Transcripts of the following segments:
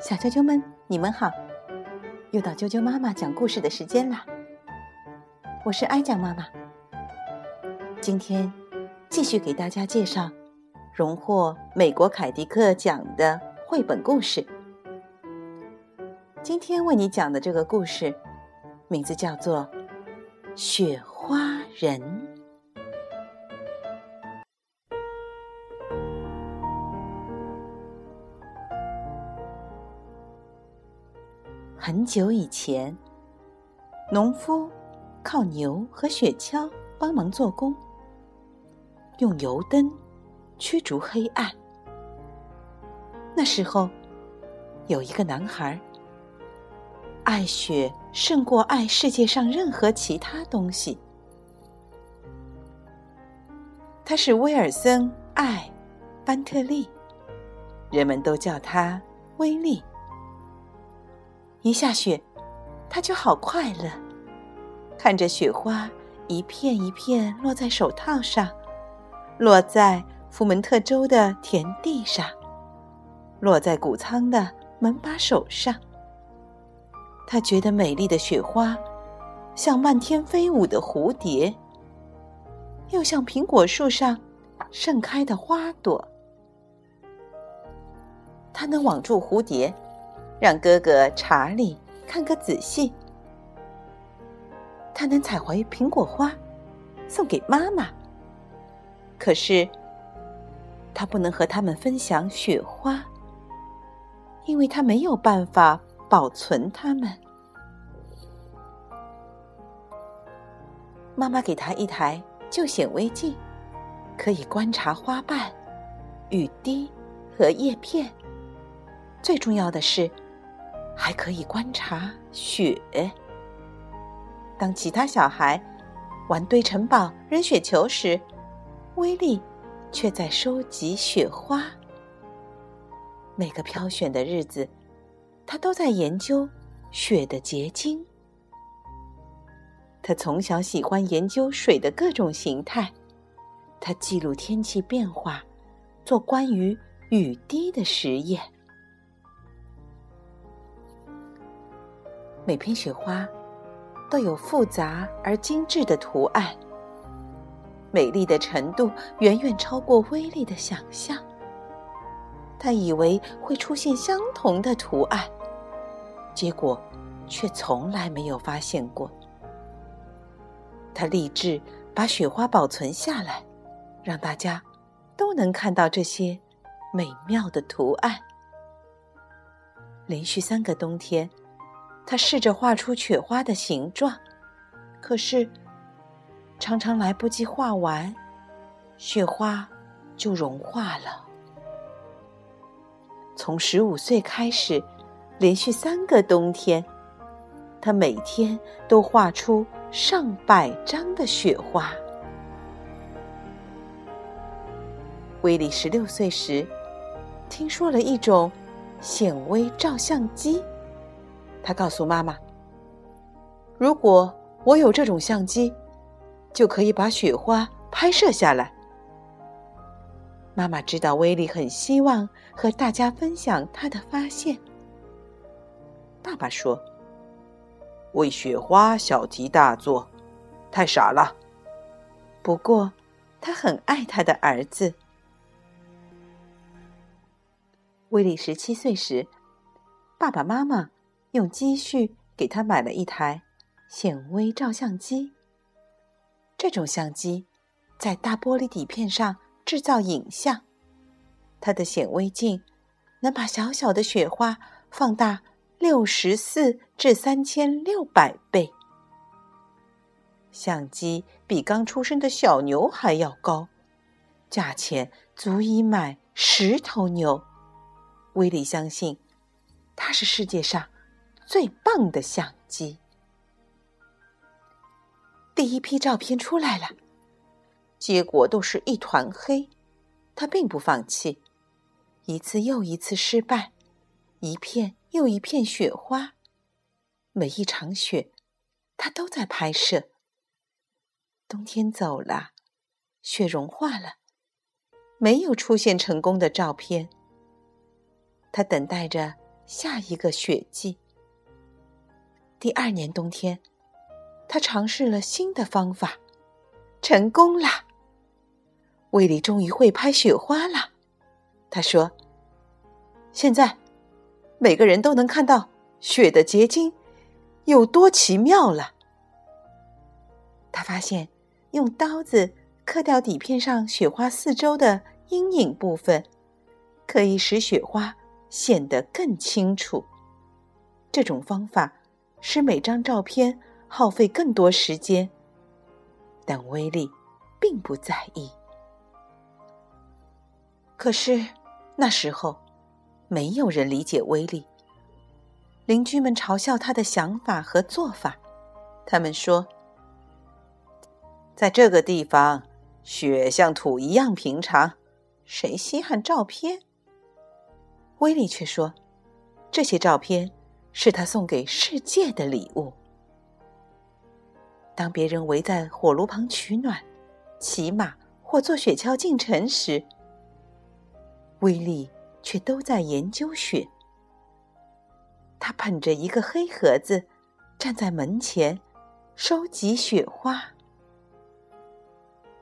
小啾啾们，你们好！又到啾啾妈妈讲故事的时间啦。我是哀讲妈妈，今天继续给大家介绍荣获美国凯迪克奖的绘本故事。今天为你讲的这个故事，名字叫做《雪花人》。很久以前，农夫靠牛和雪橇帮忙做工，用油灯驱逐黑暗。那时候，有一个男孩，爱雪胜过爱世界上任何其他东西。他是威尔森·爱·班特利，人们都叫他威利。一下雪，他就好快乐，看着雪花一片一片落在手套上，落在福门特州的田地上，落在谷仓的门把手上。他觉得美丽的雪花像漫天飞舞的蝴蝶，又像苹果树上盛开的花朵。他能网住蝴蝶。让哥哥查理看个仔细。他能采回苹果花，送给妈妈。可是，他不能和他们分享雪花，因为他没有办法保存它们。妈妈给他一台旧显微镜，可以观察花瓣、雨滴和叶片。最重要的是。还可以观察雪。当其他小孩玩堆城堡、扔雪球时，威利却在收集雪花。每个飘雪的日子，他都在研究雪的结晶。他从小喜欢研究水的各种形态，他记录天气变化，做关于雨滴的实验。每片雪花都有复杂而精致的图案，美丽的程度远远超过威力的想象。他以为会出现相同的图案，结果却从来没有发现过。他立志把雪花保存下来，让大家都能看到这些美妙的图案。连续三个冬天。他试着画出雪花的形状，可是常常来不及画完，雪花就融化了。从十五岁开始，连续三个冬天，他每天都画出上百张的雪花。威利十六岁时，听说了一种显微照相机。他告诉妈妈：“如果我有这种相机，就可以把雪花拍摄下来。”妈妈知道威利很希望和大家分享他的发现。爸爸说：“为雪花小题大做，太傻了。”不过，他很爱他的儿子。威利十七岁时，爸爸妈妈。用积蓄给他买了一台显微照相机。这种相机在大玻璃底片上制造影像，它的显微镜能把小小的雪花放大六十四至三千六百倍。相机比刚出生的小牛还要高，价钱足以买十头牛。威利相信，它是世界上。最棒的相机。第一批照片出来了，结果都是一团黑。他并不放弃，一次又一次失败，一片又一片雪花，每一场雪，他都在拍摄。冬天走了，雪融化了，没有出现成功的照片。他等待着。下一个雪季。第二年冬天，他尝试了新的方法，成功啦！威利终于会拍雪花了。他说：“现在，每个人都能看到雪的结晶有多奇妙了。”他发现，用刀子刻掉底片上雪花四周的阴影部分，可以使雪花显得更清楚。这种方法使每张照片耗费更多时间，但威力并不在意。可是那时候，没有人理解威力。邻居们嘲笑他的想法和做法，他们说。在这个地方，雪像土一样平常，谁稀罕照片？威力却说：“这些照片是他送给世界的礼物。”当别人围在火炉旁取暖、骑马或坐雪橇进城时，威利却都在研究雪。他捧着一个黑盒子，站在门前，收集雪花。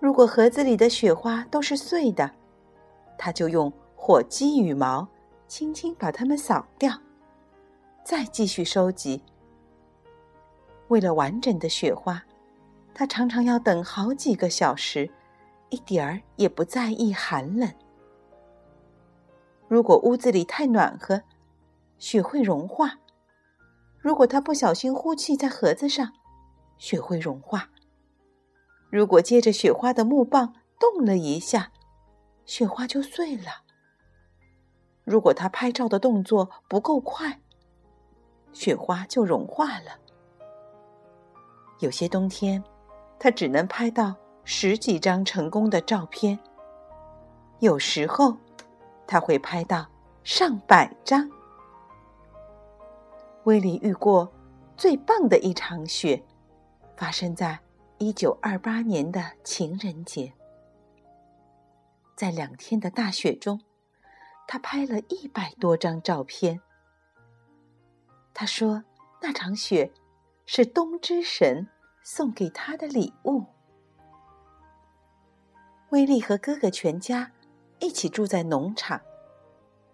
如果盒子里的雪花都是碎的，他就用火鸡羽毛轻轻把它们扫掉，再继续收集。为了完整的雪花，他常常要等好几个小时，一点儿也不在意寒冷。如果屋子里太暖和，雪会融化；如果他不小心呼气在盒子上，雪会融化。如果接着雪花的木棒动了一下，雪花就碎了。如果他拍照的动作不够快，雪花就融化了。有些冬天，他只能拍到十几张成功的照片；有时候，他会拍到上百张。威利遇过最棒的一场雪，发生在。一九二八年的情人节，在两天的大雪中，他拍了一百多张照片。他说：“那场雪是冬之神送给他的礼物。”威利和哥哥全家一起住在农场，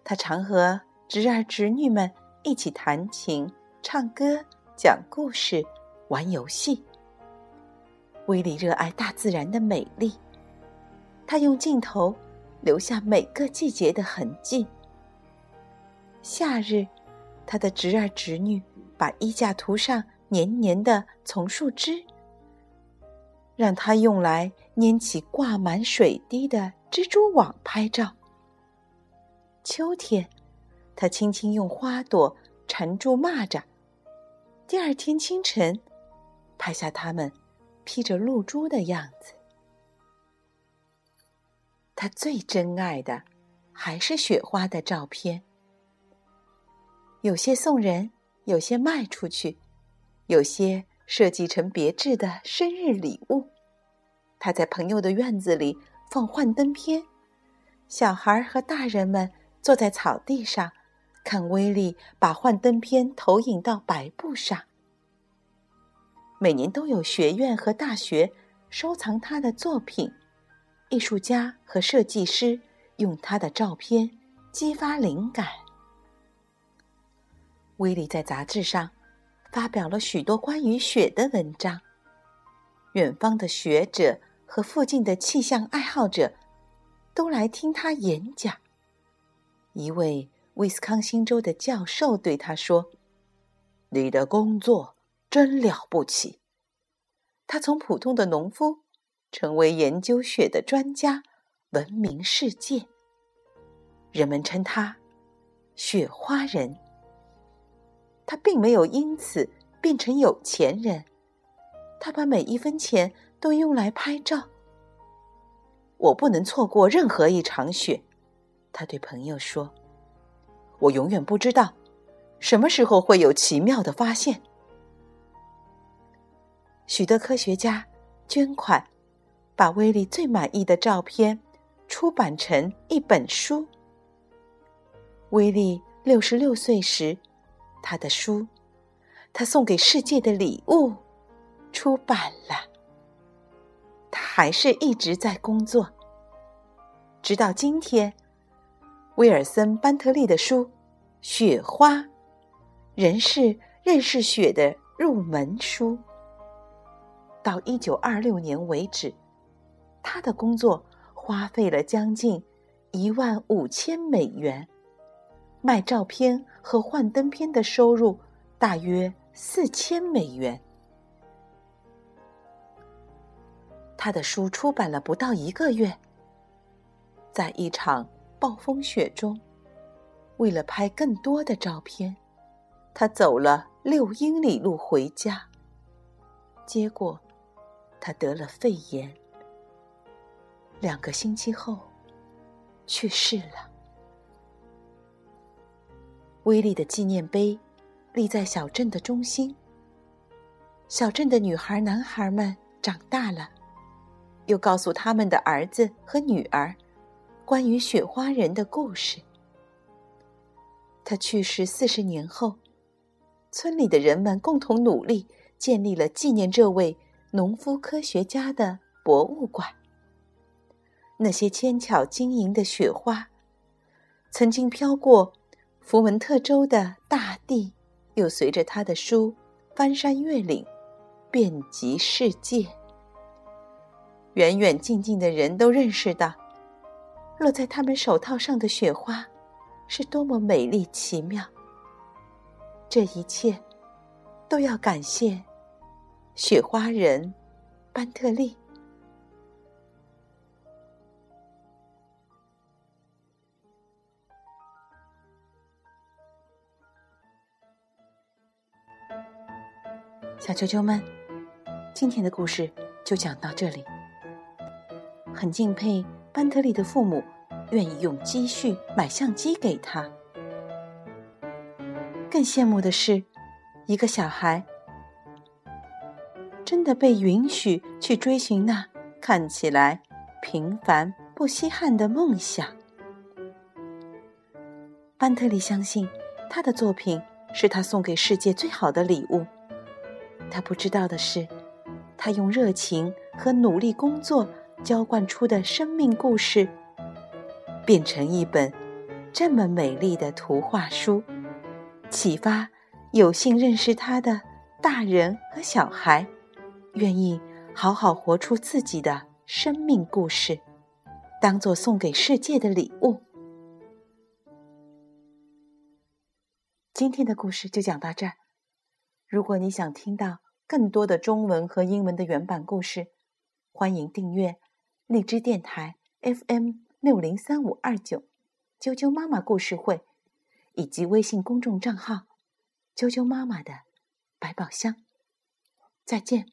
他常和侄儿侄女们一起弹琴、唱歌、讲故事、玩游戏。威利热爱大自然的美丽，他用镜头留下每个季节的痕迹。夏日，他的侄儿侄女把衣架涂上黏黏的丛树枝，让他用来粘起挂满水滴的蜘蛛网拍照。秋天，他轻轻用花朵缠住蚂蚱，第二天清晨，拍下它们。披着露珠的样子，他最珍爱的还是雪花的照片。有些送人，有些卖出去，有些设计成别致的生日礼物。他在朋友的院子里放幻灯片，小孩和大人们坐在草地上，看威利把幻灯片投影到白布上。每年都有学院和大学收藏他的作品，艺术家和设计师用他的照片激发灵感。威利在杂志上发表了许多关于雪的文章，远方的学者和附近的气象爱好者都来听他演讲。一位威斯康星州的教授对他说：“你的工作。”真了不起！他从普通的农夫成为研究雪的专家，闻名世界。人们称他“雪花人”。他并没有因此变成有钱人，他把每一分钱都用来拍照。我不能错过任何一场雪，他对朋友说：“我永远不知道什么时候会有奇妙的发现。”许多科学家捐款，把威力最满意的照片出版成一本书。威力六十六岁时，他的书《他送给世界的礼物》出版了。他还是一直在工作，直到今天，威尔森·班特利的书《雪花》仍是认识雪的入门书。到一九二六年为止，他的工作花费了将近一万五千美元，卖照片和幻灯片的收入大约四千美元。他的书出版了不到一个月，在一场暴风雪中，为了拍更多的照片，他走了六英里路回家。结果，他得了肺炎，两个星期后去世了。威力的纪念碑立在小镇的中心。小镇的女孩、男孩们长大了。又告诉他们的儿子和女儿，关于雪花人的故事。他去世四十年后，村里的人们共同努力，建立了纪念这位农夫科学家的博物馆。那些纤巧晶莹的雪花，曾经飘过福文特州的大地，又随着他的书翻山越岭，遍及世界。远远近近的人都认识到，落在他们手套上的雪花，是多么美丽奇妙。这一切，都要感谢雪花人班特利。小啾啾们，今天的故事就讲到这里。很敬佩班特利的父母，愿意用积蓄买相机给他。更羡慕的是，一个小孩真的被允许去追寻那看起来平凡不稀罕的梦想。班特利相信，他的作品是他送给世界最好的礼物。他不知道的是，他用热情和努力工作。浇灌出的生命故事，变成一本这么美丽的图画书，启发有幸认识他的大人和小孩，愿意好好活出自己的生命故事，当做送给世界的礼物。今天的故事就讲到这儿。如果你想听到更多的中文和英文的原版故事，欢迎订阅。荔枝电台 FM 六零三五二九，啾啾妈妈故事会，以及微信公众账号“啾啾妈妈的百宝箱”。再见。